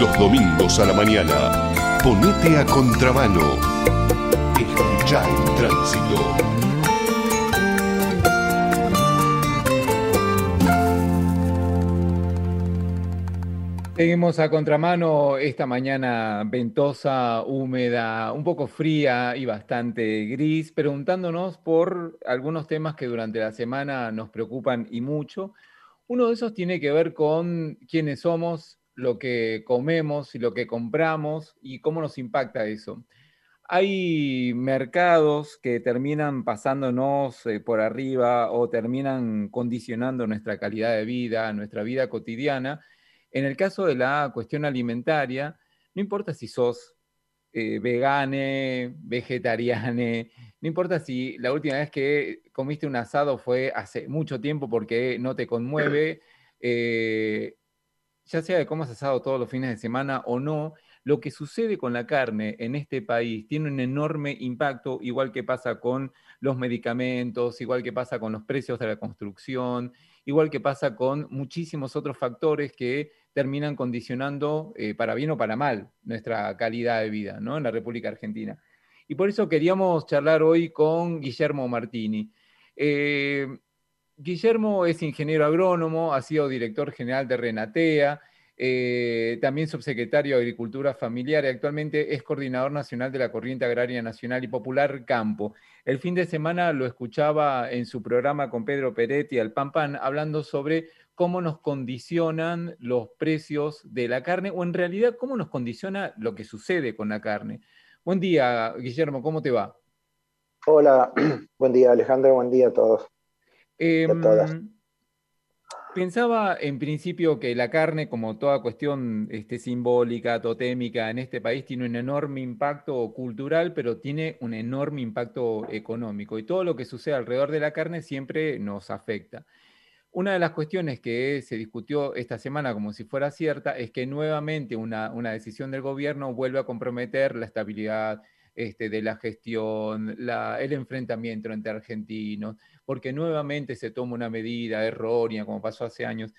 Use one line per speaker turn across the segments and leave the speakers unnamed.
Los domingos a la mañana, ponete a contramano. Escucha el tránsito.
Seguimos a contramano esta mañana ventosa, húmeda, un poco fría y bastante gris, preguntándonos por algunos temas que durante la semana nos preocupan y mucho. Uno de esos tiene que ver con quiénes somos, lo que comemos y lo que compramos y cómo nos impacta eso. Hay mercados que terminan pasándonos eh, por arriba o terminan condicionando nuestra calidad de vida, nuestra vida cotidiana en el caso de la cuestión alimentaria, no importa si sos eh, vegane, vegetariane, no importa si la última vez que comiste un asado fue hace mucho tiempo porque no te conmueve, eh, ya sea de cómo has asado todos los fines de semana o no, lo que sucede con la carne en este país tiene un enorme impacto, igual que pasa con los medicamentos, igual que pasa con los precios de la construcción, igual que pasa con muchísimos otros factores que terminan condicionando, eh, para bien o para mal, nuestra calidad de vida ¿no? en la República Argentina. Y por eso queríamos charlar hoy con Guillermo Martini. Eh, Guillermo es ingeniero agrónomo, ha sido director general de Renatea, eh, también subsecretario de Agricultura Familiar y actualmente es coordinador nacional de la Corriente Agraria Nacional y Popular Campo. El fin de semana lo escuchaba en su programa con Pedro Peretti al Pan Pan hablando sobre cómo nos condicionan los precios de la carne o en realidad cómo nos condiciona lo que sucede con la carne. Buen día, Guillermo, ¿cómo te va?
Hola, buen día Alejandro, buen día a todos.
Em, pensaba en principio que la carne, como toda cuestión este, simbólica, totémica en este país, tiene un enorme impacto cultural, pero tiene un enorme impacto económico. Y todo lo que sucede alrededor de la carne siempre nos afecta. Una de las cuestiones que se discutió esta semana como si fuera cierta es que nuevamente una, decisión del gobierno vuelve a comprometer la estabilidad este, de la gestión, el enfrentamiento entre argentinos, porque nuevamente se toma una medida errónea, como pasó hace años.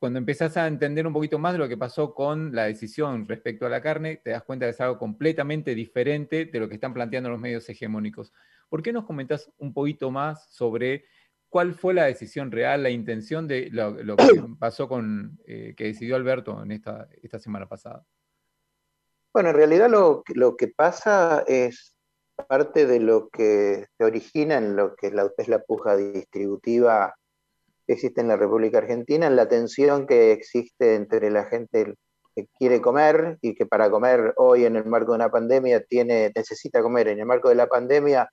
Cuando empezás a entender un poquito más de lo que pasó con la decisión respecto a la carne, te das cuenta que es algo completamente diferente de lo que están planteando los medios hegemónicos. ¿Por qué nos comentás un poquito más sobre ¿Cuál fue la decisión real, la intención de lo, que pasó con, eh, que decidió Alberto en esta, esta semana pasada?
Bueno, en realidad lo, lo, que pasa es parte de lo que se origina en lo que es la puja distributiva que existe en la República Argentina, en la tensión que existe entre la gente que quiere comer y que para comer hoy en el marco de una pandemia tiene, necesita comer. En el marco de la pandemia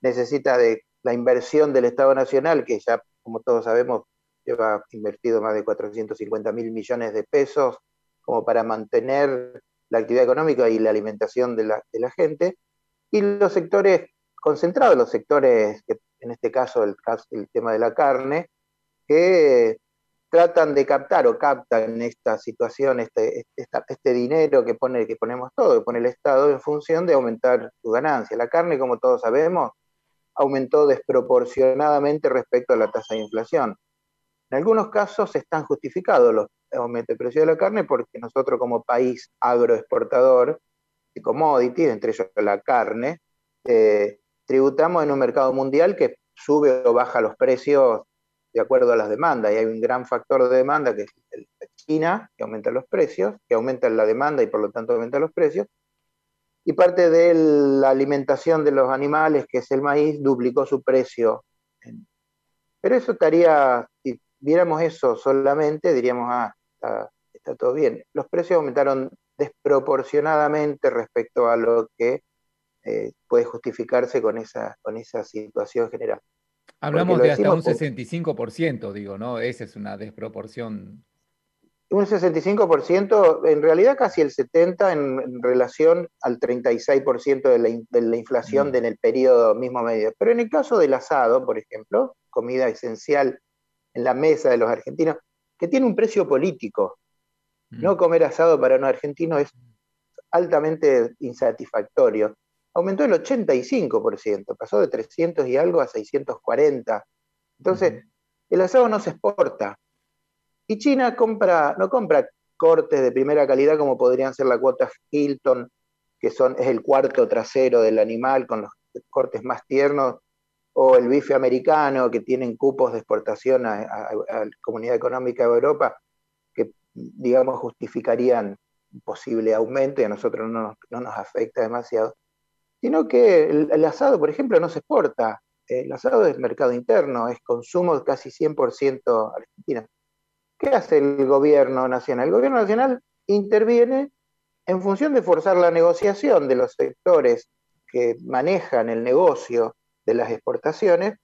necesita de la inversión del Estado Nacional, que ya, como todos sabemos, lleva invertido más de 450 mil millones de pesos como para mantener la actividad económica y la alimentación de la, gente, y los sectores concentrados, los sectores, en este caso el, tema de la carne, que tratan de captar o captan esta situación, este, este dinero que, pone, que ponemos todo, que pone el Estado en función de aumentar su ganancia. La carne, como todos sabemos, aumentó desproporcionadamente respecto a la tasa de inflación. En algunos casos están justificados los aumentos de precio de la carne porque nosotros como país agroexportador commodities, entre ellos la carne, eh, tributamos en un mercado mundial que sube o baja los precios de acuerdo a las demandas. Y hay un gran factor de demanda que es China, que aumenta los precios, que aumenta la demanda y por lo tanto aumenta los precios, y parte de la alimentación de los animales, que es el maíz, duplicó su precio. Pero eso estaría, si viéramos eso solamente, diríamos, ah, está, todo bien. Los precios aumentaron desproporcionadamente respecto a lo que eh, puede justificarse con esa, con esa situación general.
Hablamos de hasta un 65%, digo, ¿no? Esa es una desproporción
un 65%, en realidad casi el 70% en, relación al 36% de la, de la inflación en el periodo mismo medio. Pero en el caso del asado, por ejemplo, comida esencial en la mesa de los argentinos, que tiene un precio político. No comer asado para un argentino es altamente insatisfactorio. Aumentó el 85%, pasó de 300 y algo a 640. Entonces, el asado no se exporta, y China compra, no compra cortes de primera calidad como podrían ser la cuota Hilton, que son, es el cuarto trasero del animal con los cortes más tiernos, o el bife americano, que tienen cupos de exportación a, la Comunidad Económica de Europa, digamos, justificarían un posible aumento y a nosotros no, nos afecta demasiado. Sino que el, asado, por ejemplo, no se exporta. El asado es mercado interno, es consumo casi 100% argentino. ¿Qué hace el gobierno nacional? El gobierno nacional interviene en función de forzar la negociación de los sectores que manejan el negocio de las exportaciones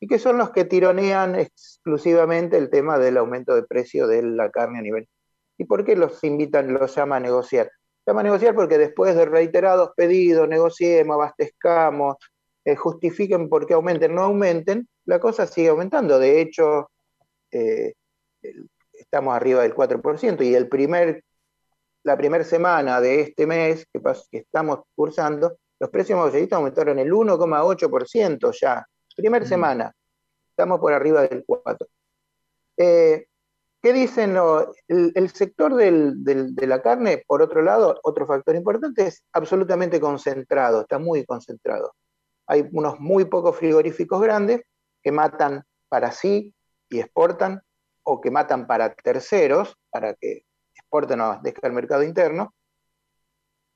y que son los que tironean exclusivamente el tema del aumento de precio de la carne a nivel. ¿Y por qué los invitan, los llama a negociar? Llama a negociar porque después de reiterados pedidos, negociemos, abastezcamos, eh, justifiquen por qué aumenten, no aumenten, la cosa sigue aumentando. De hecho, eh, estamos arriba del 4% y el primer, la primera semana de este mes que, que estamos cursando, los precios mayoristas aumentaron el 1,8% ya. Primera mm. semana, estamos por arriba del 4%. Eh, ¿Qué dicen? el, sector de la carne, por otro lado, otro factor importante, es absolutamente concentrado, está muy concentrado. Hay unos muy pocos frigoríficos grandes que matan para sí y exportan, o que matan para terceros, para que exporten o abastezcan al mercado interno,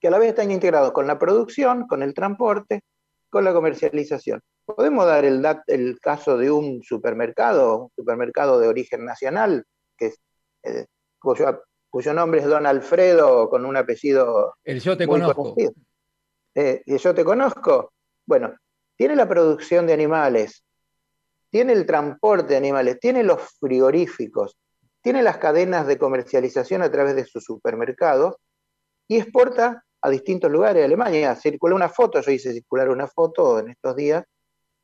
que a la vez están integrados con la producción, con el transporte, con la comercialización. Podemos dar el, el caso de un supermercado, un supermercado de origen nacional, que eh, cuyo, nombre es Don Alfredo, con un apellido.
El yo te conozco.
Eh, yo te conozco. Bueno, tiene la producción de animales, tiene el transporte de animales, tiene los frigoríficos, tiene las cadenas de comercialización a través de sus supermercados y exporta a distintos lugares de Alemania. Circuló una foto, yo hice circular una foto en estos días,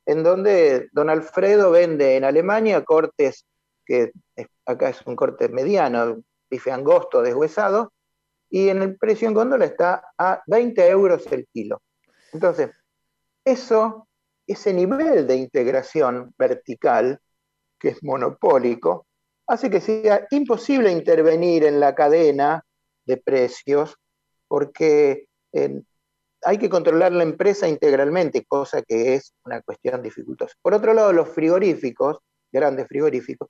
en donde don Alfredo vende en Alemania cortes, que acá es un corte mediano, bife angosto deshuesado, y en el precio en góndola está a 20 euros el kilo. Entonces, eso, ese nivel de integración vertical, que es monopólico, hace que sea imposible intervenir en la cadena de precios porque hay que controlar la empresa integralmente, cosa que es una cuestión dificultosa. Por otro lado, los frigoríficos, grandes frigoríficos,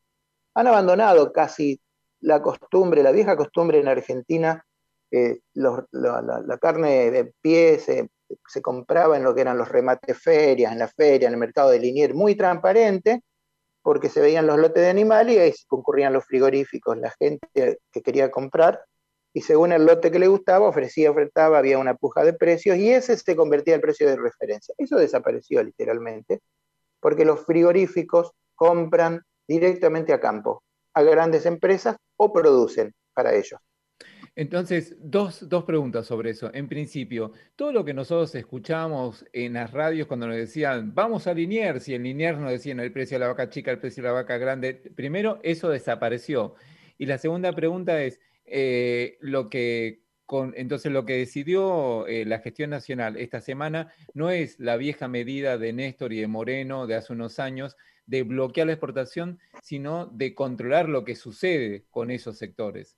han abandonado casi la costumbre, la vieja costumbre en Argentina, la, carne de pie se, compraba en lo que eran los remates ferias, en la feria, en el mercado de Linier, muy transparente, porque se veían los lotes de animales y ahí concurrían los frigoríficos, la gente que quería comprar y según el lote que le gustaba, ofrecía, ofertaba, había una puja de precios y ese se convertía en precio de referencia. Eso desapareció literalmente, porque los frigoríficos compran directamente a campo, a grandes empresas o producen para ellos.
Entonces, dos, dos, preguntas sobre eso. En principio, todo lo que nosotros escuchamos en las radios cuando nos decían, vamos a Linier, si en Linier nos decían el precio de la vaca chica, el precio de la vaca grande, primero, eso desapareció. Y la segunda pregunta es, eh, lo que entonces lo que decidió eh, la gestión nacional esta semana no es la vieja medida de Néstor y de Moreno de hace unos años de bloquear la exportación, sino de controlar lo que sucede con esos sectores.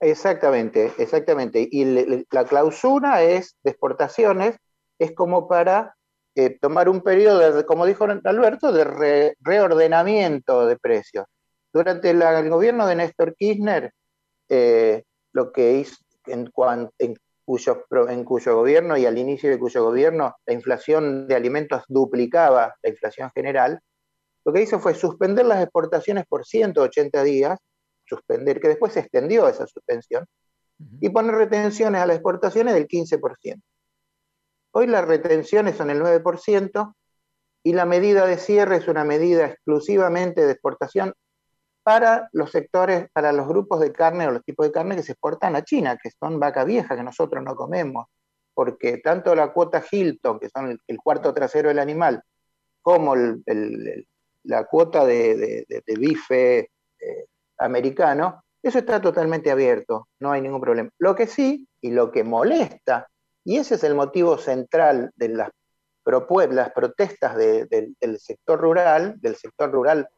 Exactamente, exactamente. Y la clausura es de exportaciones, es como para eh, tomar un periodo, como dijo Alberto, de reordenamiento de precios. Durante el gobierno de Néstor Kirchner, eh, lo que hizo en, en cuyo gobierno y al inicio de cuyo gobierno la inflación de alimentos duplicaba la inflación general, lo que hizo fue suspender las exportaciones por 180 días, suspender, que después se extendió esa suspensión, y poner retenciones a las exportaciones del 15%. Hoy las retenciones son el 9% y la medida de cierre es una medida exclusivamente de exportación para los sectores, para los grupos de carne o los tipos de carne que se exportan a China, que son vaca vieja, que nosotros no comemos, porque tanto la cuota Hilton, que son el, cuarto trasero del animal, como la cuota de, bife eh, americano, eso está totalmente abierto, no hay ningún problema. Lo que sí, y lo que molesta, y ese es el motivo central de las, las protestas del sector rural, del sector rural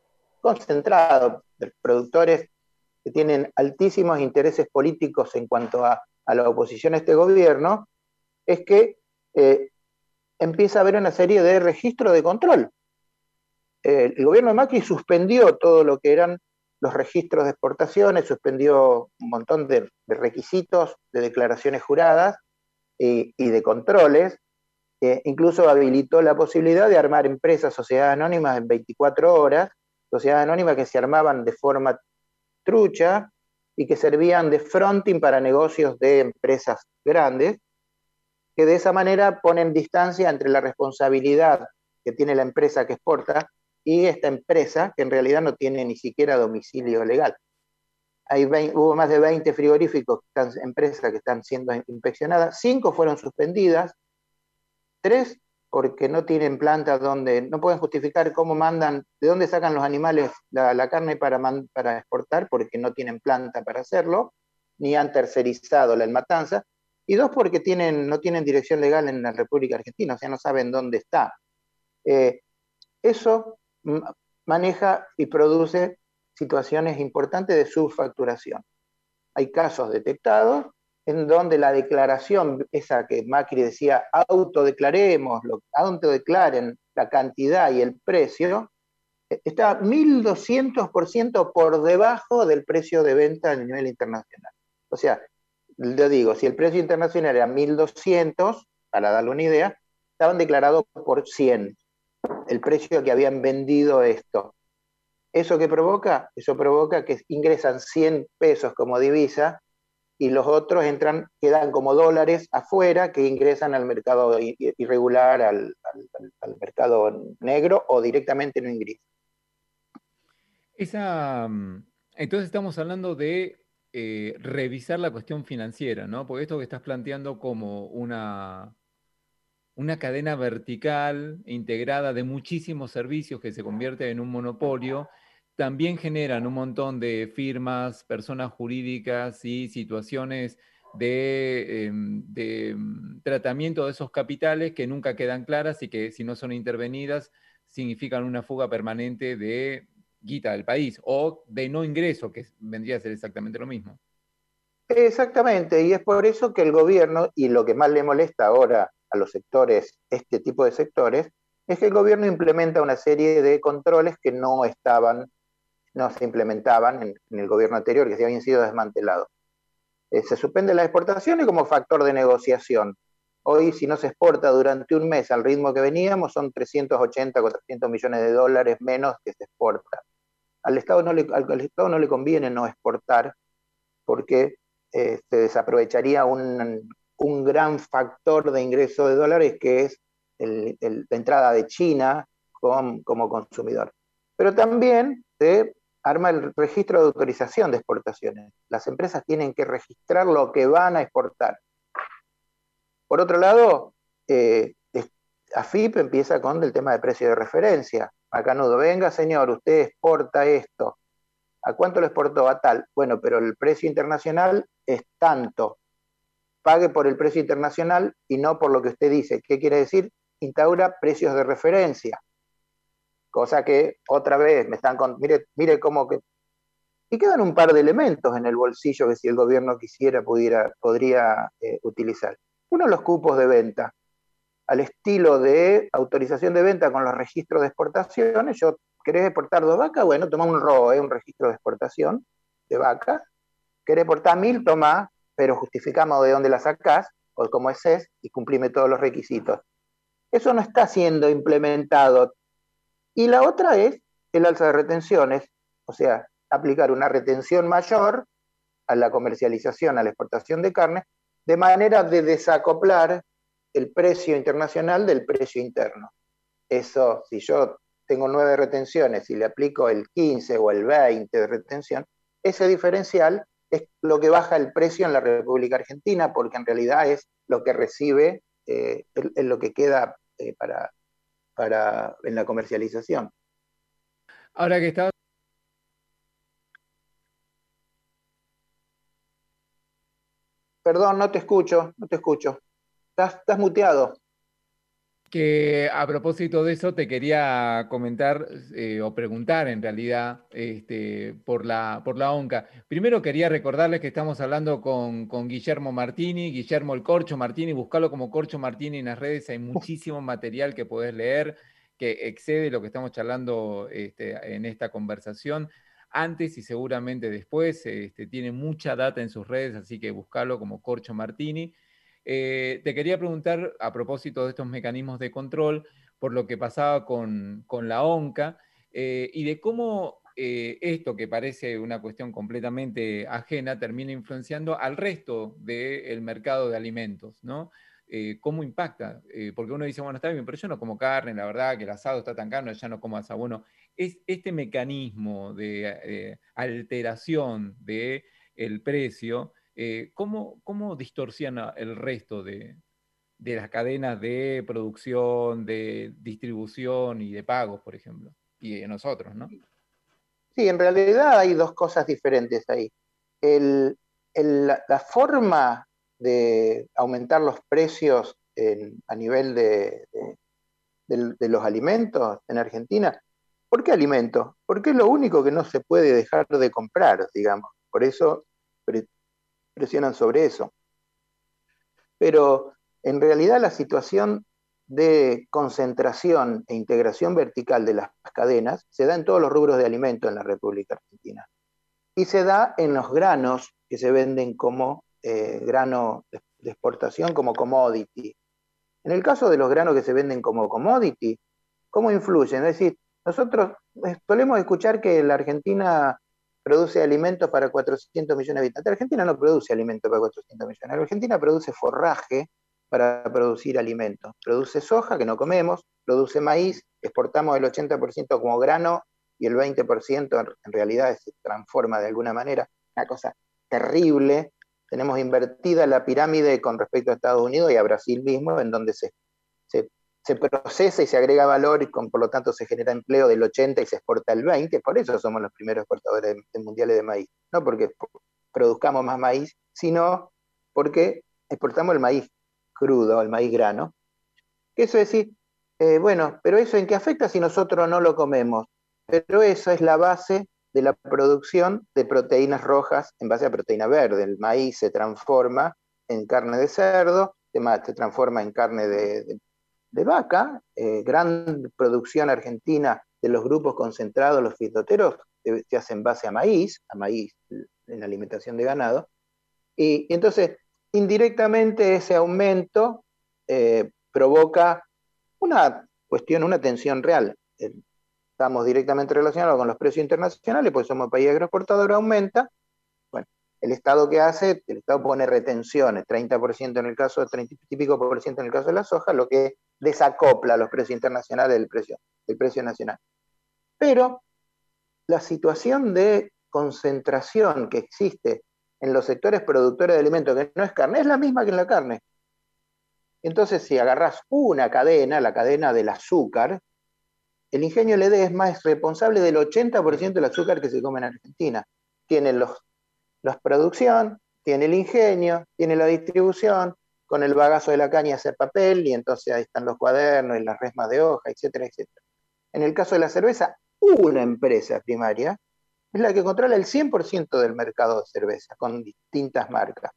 concentrado de productores que tienen altísimos intereses políticos en cuanto a, la oposición a este gobierno, es que eh, empieza a haber una serie de registros de control. El gobierno de Macri suspendió todo lo que eran los registros de exportaciones, suspendió un montón de, requisitos, de declaraciones juradas y, de controles, incluso habilitó la posibilidad de armar empresas, sociedades anónimas en 24 horas, sociedades anónimas que se armaban de forma trucha y que servían de fronting para negocios de empresas grandes, que de esa manera ponen distancia entre la responsabilidad que tiene la empresa que exporta y esta empresa que en realidad no tiene ni siquiera domicilio legal. Hay hubo más de 20 frigoríficos, empresas que están siendo inspeccionadas, cinco fueron suspendidas, tres porque no tienen plantas donde, no pueden justificar cómo mandan, de dónde sacan los animales la, carne para, para exportar, porque no tienen planta para hacerlo, ni han tercerizado la matanza, y dos, porque tienen, no tienen dirección legal en la República Argentina, o sea, no saben dónde está. Eh, eso maneja y produce situaciones importantes de subfacturación. Hay casos detectados en donde la declaración, esa que Macri decía, autodeclaremos, autodeclaren la cantidad y el precio, e, está 1.200% por debajo del precio de venta a nivel internacional. O sea, le digo, si el precio internacional era 1.200, para darle una idea, estaban declarados por 100, el precio que habían vendido esto. ¿Eso qué provoca? Eso provoca que ingresan 100 pesos como divisa y los otros entran, quedan como dólares afuera que ingresan al mercado irregular, al, mercado negro o directamente no ingresan.
Esa, mm, entonces estamos hablando de eh, revisar la cuestión financiera, ¿no? Porque esto que estás planteando como una, una cadena vertical integrada de muchísimos servicios que se convierte en un monopolio también generan un montón de firmas, personas jurídicas y situaciones de, em, mm, tratamiento de esos capitales que nunca quedan claras y que si no son intervenidas significan una fuga permanente de guita del país o de no ingreso, que vendría a ser exactamente lo mismo.
Exactamente, y es por eso que el gobierno, y lo que más le molesta ahora a los sectores, este tipo de sectores, es que el gobierno implementa una serie de controles que no estaban no se implementaban en, el gobierno anterior, que se habían sido desmantelados. Eh, se suspende las exportaciones como factor de negociación. Hoy, si no se exporta durante un mes al ritmo que veníamos, son 380, 400 millones de dólares menos que se exporta. Al Estado no le, al, Estado no le conviene no exportar porque eh, se desaprovecharía un, gran factor de ingreso de dólares que es la entrada de China como consumidor. Pero también se arma el registro de autorización de exportaciones. Las empresas tienen que registrar lo que van a exportar. Por otro lado, eh, AFIP empieza con el tema de precio de referencia. Macanudo, venga señor, usted exporta esto. ¿A cuánto lo exportó? A tal. Bueno, pero el precio internacional es tanto. Pague por el precio internacional y no por lo que usted dice. ¿Qué quiere decir? Instaura precios de referencia. Cosa que otra vez me están con, mire, mire cómo que y quedan un par de elementos en el bolsillo que si el gobierno quisiera pudiera, podría eh, utilizar. Uno, los cupos de venta. Al estilo de autorización de venta con los registros de exportaciones, yo querés exportar dos vacas, bueno, toma un ROE, un registro de exportación de vaca. Querés exportar mil, toma, pero justificamos de dónde la sacás, o cómo es, es, y cumplime todos los requisitos. Eso no está siendo implementado y la otra es el alza de retenciones, o sea, aplicar una retención mayor a la comercialización, a la exportación de carne, de manera de desacoplar el precio internacional del precio interno. Eso, si yo tengo nueve retenciones y le aplico el 15 o el 20 de retención, ese diferencial es lo que baja el precio en la República Argentina, porque en realidad es lo que recibe, eh, es lo que queda eh, para, para, en la comercialización.
Ahora que está...
Perdón, no te escucho, no te escucho. Estás, estás muteado.
Que a propósito de eso te quería comentar eh, o preguntar en realidad este, por, la, por la ONCA. Primero quería recordarles que estamos hablando con, Guillermo Martini, Guillermo el Corcho Martini, buscalo como Corcho Martini en las redes, hay muchísimo material que podés leer que excede lo que estamos charlando este, en esta conversación. Antes y seguramente después, este, tiene mucha data en sus redes, así que buscalo como Corcho Martini. Eh, te quería preguntar a propósito de estos mecanismos de control, por lo que pasaba con, la ONCA eh, y de cómo eh, esto, que parece una cuestión completamente ajena, termina influenciando al resto del mercado de alimentos, ¿no? ¿Cómo impacta? porque uno dice, bueno, está bien, pero yo no como carne, la verdad que el asado está tan caro, ya no como asado. Bueno, es este mecanismo de alteración del el precio eh, ¿cómo, distorsiona el resto de, las cadenas de producción, de distribución y de pagos, por ejemplo? Y de nosotros, ¿no?
Sí, en realidad hay dos cosas diferentes ahí. la forma de aumentar los precios a nivel de, de, los alimentos en Argentina. ¿Por qué alimentos? Porque es lo único que no se puede dejar de comprar, digamos. Por eso presionan sobre eso. Pero en realidad la situación de concentración e integración vertical de las cadenas se da en todos los rubros de alimento en la República Argentina. Y se da en los granos que se venden como eh, grano de exportación, como commodity. En el caso de los granos que se venden como commodity, ¿cómo influyen? Es decir, nosotros eh, solemos escuchar que la Argentina produce alimentos para 400 millones de habitantes. Argentina no produce alimentos para 400 millones. Argentina produce forraje para producir alimentos. Produce soja, que no comemos, produce maíz, exportamos el 80% como grano y el 20% en realidad se transforma de alguna manera. Una cosa terrible. Tenemos invertida la pirámide con respecto a Estados Unidos y a Brasil mismo, en donde se se procesa y se agrega valor y por lo tanto se genera empleo del 80 y se exporta el 20, por eso somos los primeros exportadores mundiales de maíz, no porque produzcamos más maíz, sino porque exportamos el maíz crudo, el maíz grano. Eso es decir, eh, bueno, pero eso en qué afecta si nosotros no lo comemos, pero eso es la base de la producción de proteínas rojas en base a proteína verde. El maíz se transforma en carne de cerdo, se transforma en carne de, de vaca, eh, gran producción argentina de los grupos concentrados, los fitoteros, se hacen base a maíz, a maíz en la alimentación de ganado, y, entonces indirectamente ese aumento eh, provoca una cuestión, una tensión real. Estamos directamente relacionados con los precios internacionales, pues somos país agroexportador, aumenta, el Estado que hace, el Estado pone retenciones, 30% en el caso, de 30 y pico por ciento en el caso de la soja, lo que desacopla los precios internacionales del precio, del precio nacional. Pero la situación de concentración que existe en los sectores productores de alimentos, que no es carne, es la misma que en la carne. Entonces, si agarras una cadena, la cadena del azúcar, el ingenio LD es responsable del 80% del azúcar que se come en Argentina. Tienen los la producción, tiene el ingenio, tiene la distribución, con el bagazo de la caña hace papel y entonces ahí están los cuadernos y las resmas de hoja, etcétera, etcétera. En el caso de la cerveza, una empresa primaria es la que controla el 100% del mercado de cerveza con distintas marcas.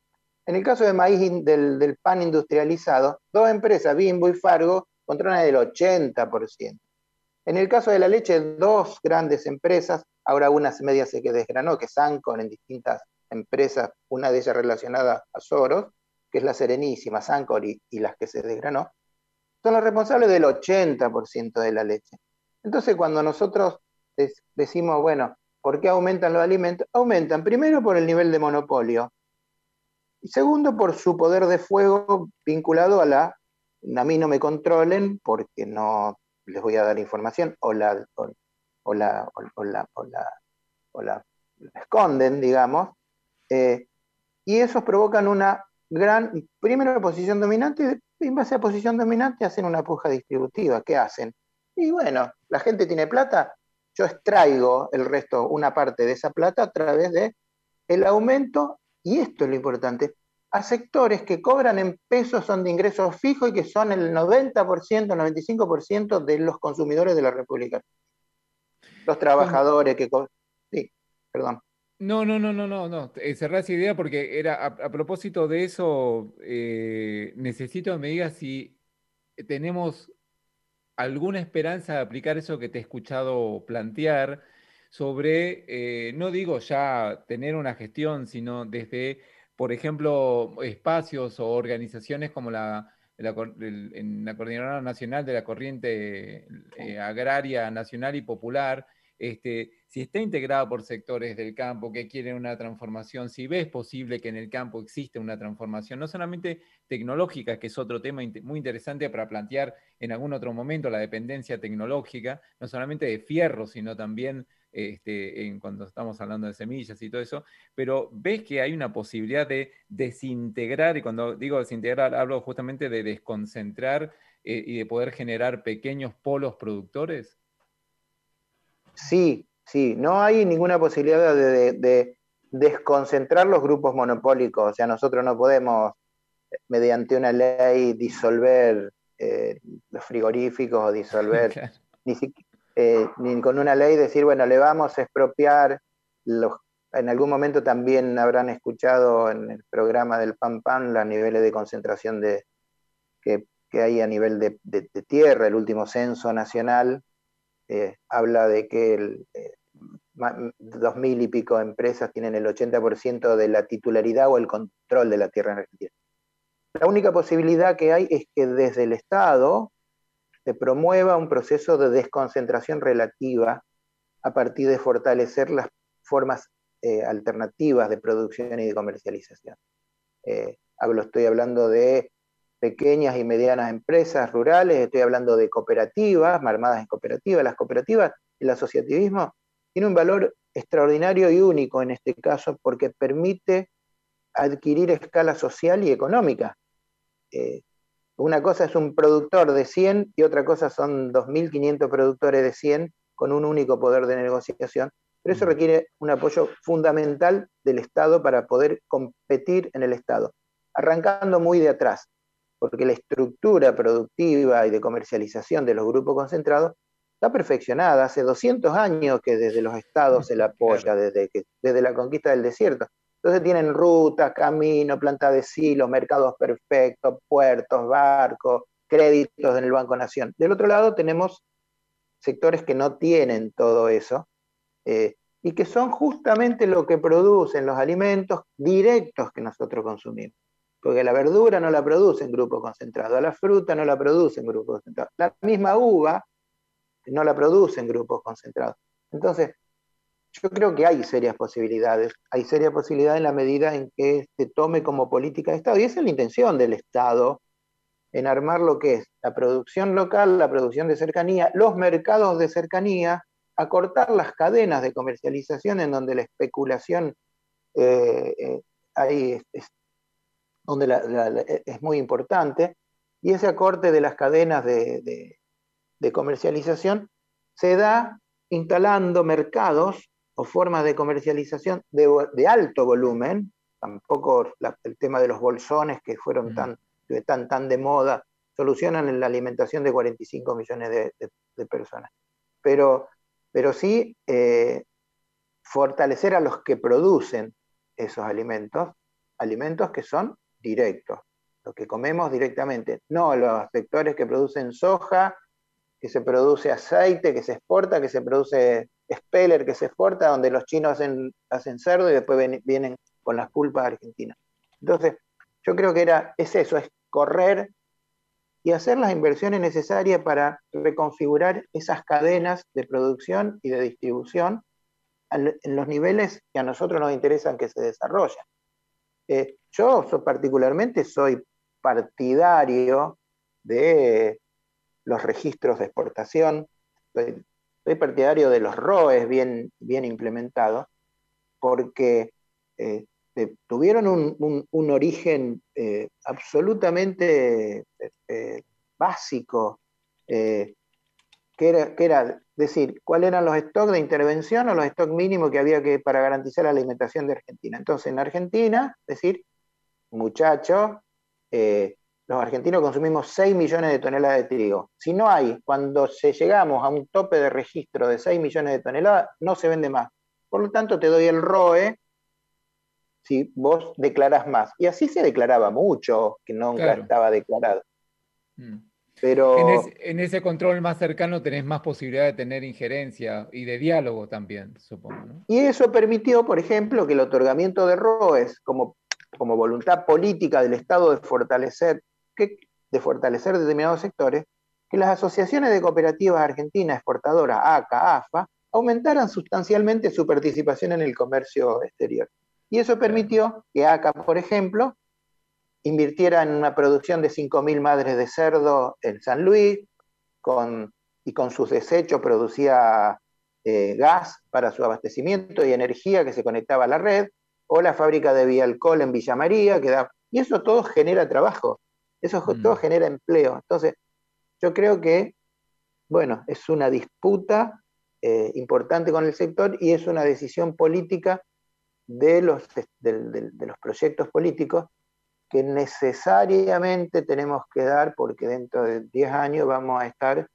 En el caso de maíz del, del pan industrializado, dos empresas, Bimbo y Fargo, controlan el 80%. En el caso de la leche, dos grandes empresas, ahora una media se que desgranó, que Sancon en distintas empresas, una de ellas relacionada a Soros, que es la Serenísima, Sancor y, las que se desgranó, son los responsables del 80% de la leche. Entonces, cuando nosotros decimos, bueno, ¿por qué aumentan los alimentos? Aumentan primero por el nivel de monopolio y segundo por su poder de fuego vinculado a la, a mí no me controlen porque no les voy a dar información o la, o, la, o la, o la esconden, digamos, eh, y esos provocan una gran, primero posición dominante, y en base a posición dominante hacen una puja distributiva. ¿Qué hacen? Y bueno, la gente tiene plata, yo extraigo el resto, una parte de esa plata a través de el aumento, y esto es lo importante, a sectores que cobran en pesos, son de ingresos fijos y que son el 90%, 95% de los consumidores de la República. Los trabajadores que... Sí, perdón.
No, no, no, no, no, no. Eh, cerrá esa idea porque era a, propósito de eso, eh, necesito que me digas si tenemos alguna esperanza de aplicar eso que te he escuchado plantear sobre, eh, no digo ya tener una gestión, sino desde, por ejemplo, espacios o organizaciones como la, en la Coordinadora Nacional de la Corriente Agraria Nacional y Popular, este, si está integrado por sectores del campo que quieren una transformación, si ves posible que en el campo existe una transformación, no solamente tecnológica, que es otro tema muy interesante para plantear en algún otro momento la dependencia tecnológica, no solamente de fierro, sino también este, en, cuando estamos hablando de semillas y todo eso, pero ves que hay una posibilidad de desintegrar, y cuando digo desintegrar hablo justamente de desconcentrar eh, y de poder generar pequeños polos productores.
Sí, sí, no hay ninguna posibilidad de, desconcentrar los grupos monopólicos, o sea, nosotros no podemos, mediante una ley, disolver eh, los frigoríficos o disolver, eh, ni, con una ley decir, bueno, le vamos a expropiar los... En algún momento también habrán escuchado en el programa del PAN PAN los niveles de concentración de, que, hay a nivel de, tierra, el último censo nacional eh, habla de que el, eh, dos mil y pico empresas tienen el 80% de la titularidad o el control de la tierra en Argentina. La única posibilidad que hay es que desde el Estado se promueva un proceso de desconcentración relativa a partir de fortalecer las formas eh, alternativas de producción y de comercialización. estoy hablando de pequeñas y medianas empresas rurales, estoy hablando de cooperativas, armadas en cooperativas. Las cooperativas, el asociativismo, tiene un valor extraordinario y único en este caso porque permite adquirir escala social y económica. Eh, una cosa es un productor de 100 y otra cosa son 2.500 productores de 100 con un único poder de negociación, pero eso requiere un apoyo fundamental del Estado para poder competir en el Estado, arrancando muy de atrás porque la estructura productiva y de comercialización de los grupos concentrados está perfeccionada. Hace 200 años que desde los estados se la apoya, desde, que, desde la conquista del desierto. Entonces tienen rutas, caminos, planta de silos, mercados perfectos, puertos, barcos, créditos en el Banco Nación. Del otro lado tenemos sectores que no tienen todo eso eh, y que son justamente lo que producen los alimentos directos que nosotros consumimos porque la verdura no la produce en grupos concentrados, la fruta no la produce en grupos concentrados, la misma uva no la produce en grupos concentrados. Entonces, yo creo que hay serias posibilidades, hay serias posibilidades en la medida en que se tome como política de Estado, y esa es la intención del Estado, en armar lo que es la producción local, la producción de cercanía, los mercados de cercanía, acortar las cadenas de comercialización en donde la especulación eh, eh, ahí es, donde e, es muy importante, y ese acorte de las cadenas de, comercialización se da instalando mercados o formas de comercialización de, alto volumen, tampoco el tema de los bolsones que fueron tan, tan, tan de moda, solucionan en la alimentación de 45 millones de, personas. Pero, pero sí eh, fortalecer a los que producen esos alimentos, alimentos que son directos, lo que comemos directamente, no los sectores que producen soja, que se produce aceite, que se exporta, que se produce speller, que se exporta, donde los chinos hacen, hacen cerdo y después vienen con las pulpas argentinas. Entonces, yo creo que era, es eso, es correr y hacer las inversiones necesarias para reconfigurar esas cadenas de producción y de distribución en los niveles que a nosotros nos interesan que se desarrollen. Eh, yo particularmente soy partidario de los registros de exportación, soy, partidario de los ROEs bien, implementados, porque eh, eh, tuvieron un, origen absolutamente básico, que era, que, era, decir cuáles eran los stocks de intervención o los stocks mínimos que había que para garantizar la alimentación de Argentina. Entonces, en Argentina, decir, muchacho, eh, los argentinos consumimos 6 millones de toneladas de trigo. Si no hay, cuando se llegamos a un tope de registro de 6 millones de toneladas, no se vende más. Por lo tanto, te doy el ROE si vos declarás más. Y así se declaraba mucho, que nunca estaba declarado.
Mm. Pero... En, ese control más cercano tenés más posibilidad de tener injerencia y de diálogo también, supongo.
Y eso permitió, por ejemplo, que el otorgamiento de ROEs como, como voluntad política del Estado de fortalecer, que, de fortalecer determinados sectores, que las asociaciones de cooperativas argentinas exportadoras, ACA, AFA, aumentaran sustancialmente su participación en el comercio exterior. Y eso permitió que ACA, por ejemplo, invirtiera en una producción de 5.000 madres de cerdo en San Luis, y con sus desechos producía eh, gas para su abastecimiento y energía que se conectaba a la red, o la fábrica de Vialcol en Villa María, que y eso todo genera trabajo, eso mm. todo genera empleo. Entonces, yo creo que, bueno, es una disputa eh, importante con el sector y es una decisión política de los, de los proyectos políticos que necesariamente tenemos que dar porque dentro de 10 años vamos a estar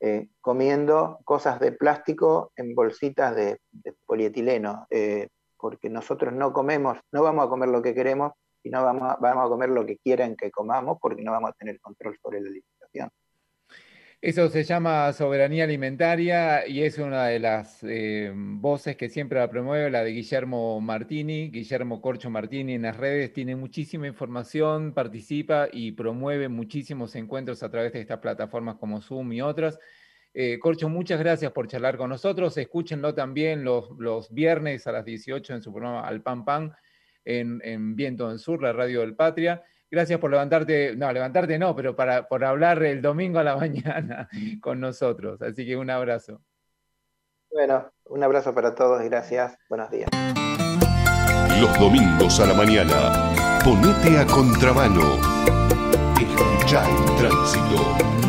eh, comiendo cosas de plástico en bolsitas de, polietileno, eh, porque nosotros no comemos, no vamos a comer lo que queremos y no vamos a, vamos a comer lo que quieran que comamos porque no vamos a tener control sobre la alimentación.
Eso se llama soberanía alimentaria y es una de las eh, voces que siempre la promueve, la de Guillermo Martini, Guillermo Corcho Martini en las redes, tiene muchísima información, participa y promueve muchísimos encuentros a través de estas plataformas como Zoom y otras. Eh, Corcho, muchas gracias por charlar con nosotros. Escúchenlo también los, viernes a las 18 en su programa Al Pan Pan en, en Viento en Sur, la radio del Patria. Gracias por levantarte, no, levantarte no, pero para, por hablar el domingo a la mañana con nosotros. Así que un abrazo.
Bueno, un abrazo para todos y gracias. Buenos días.
Los domingos a la mañana, ponete a contramano. Escucha el tránsito.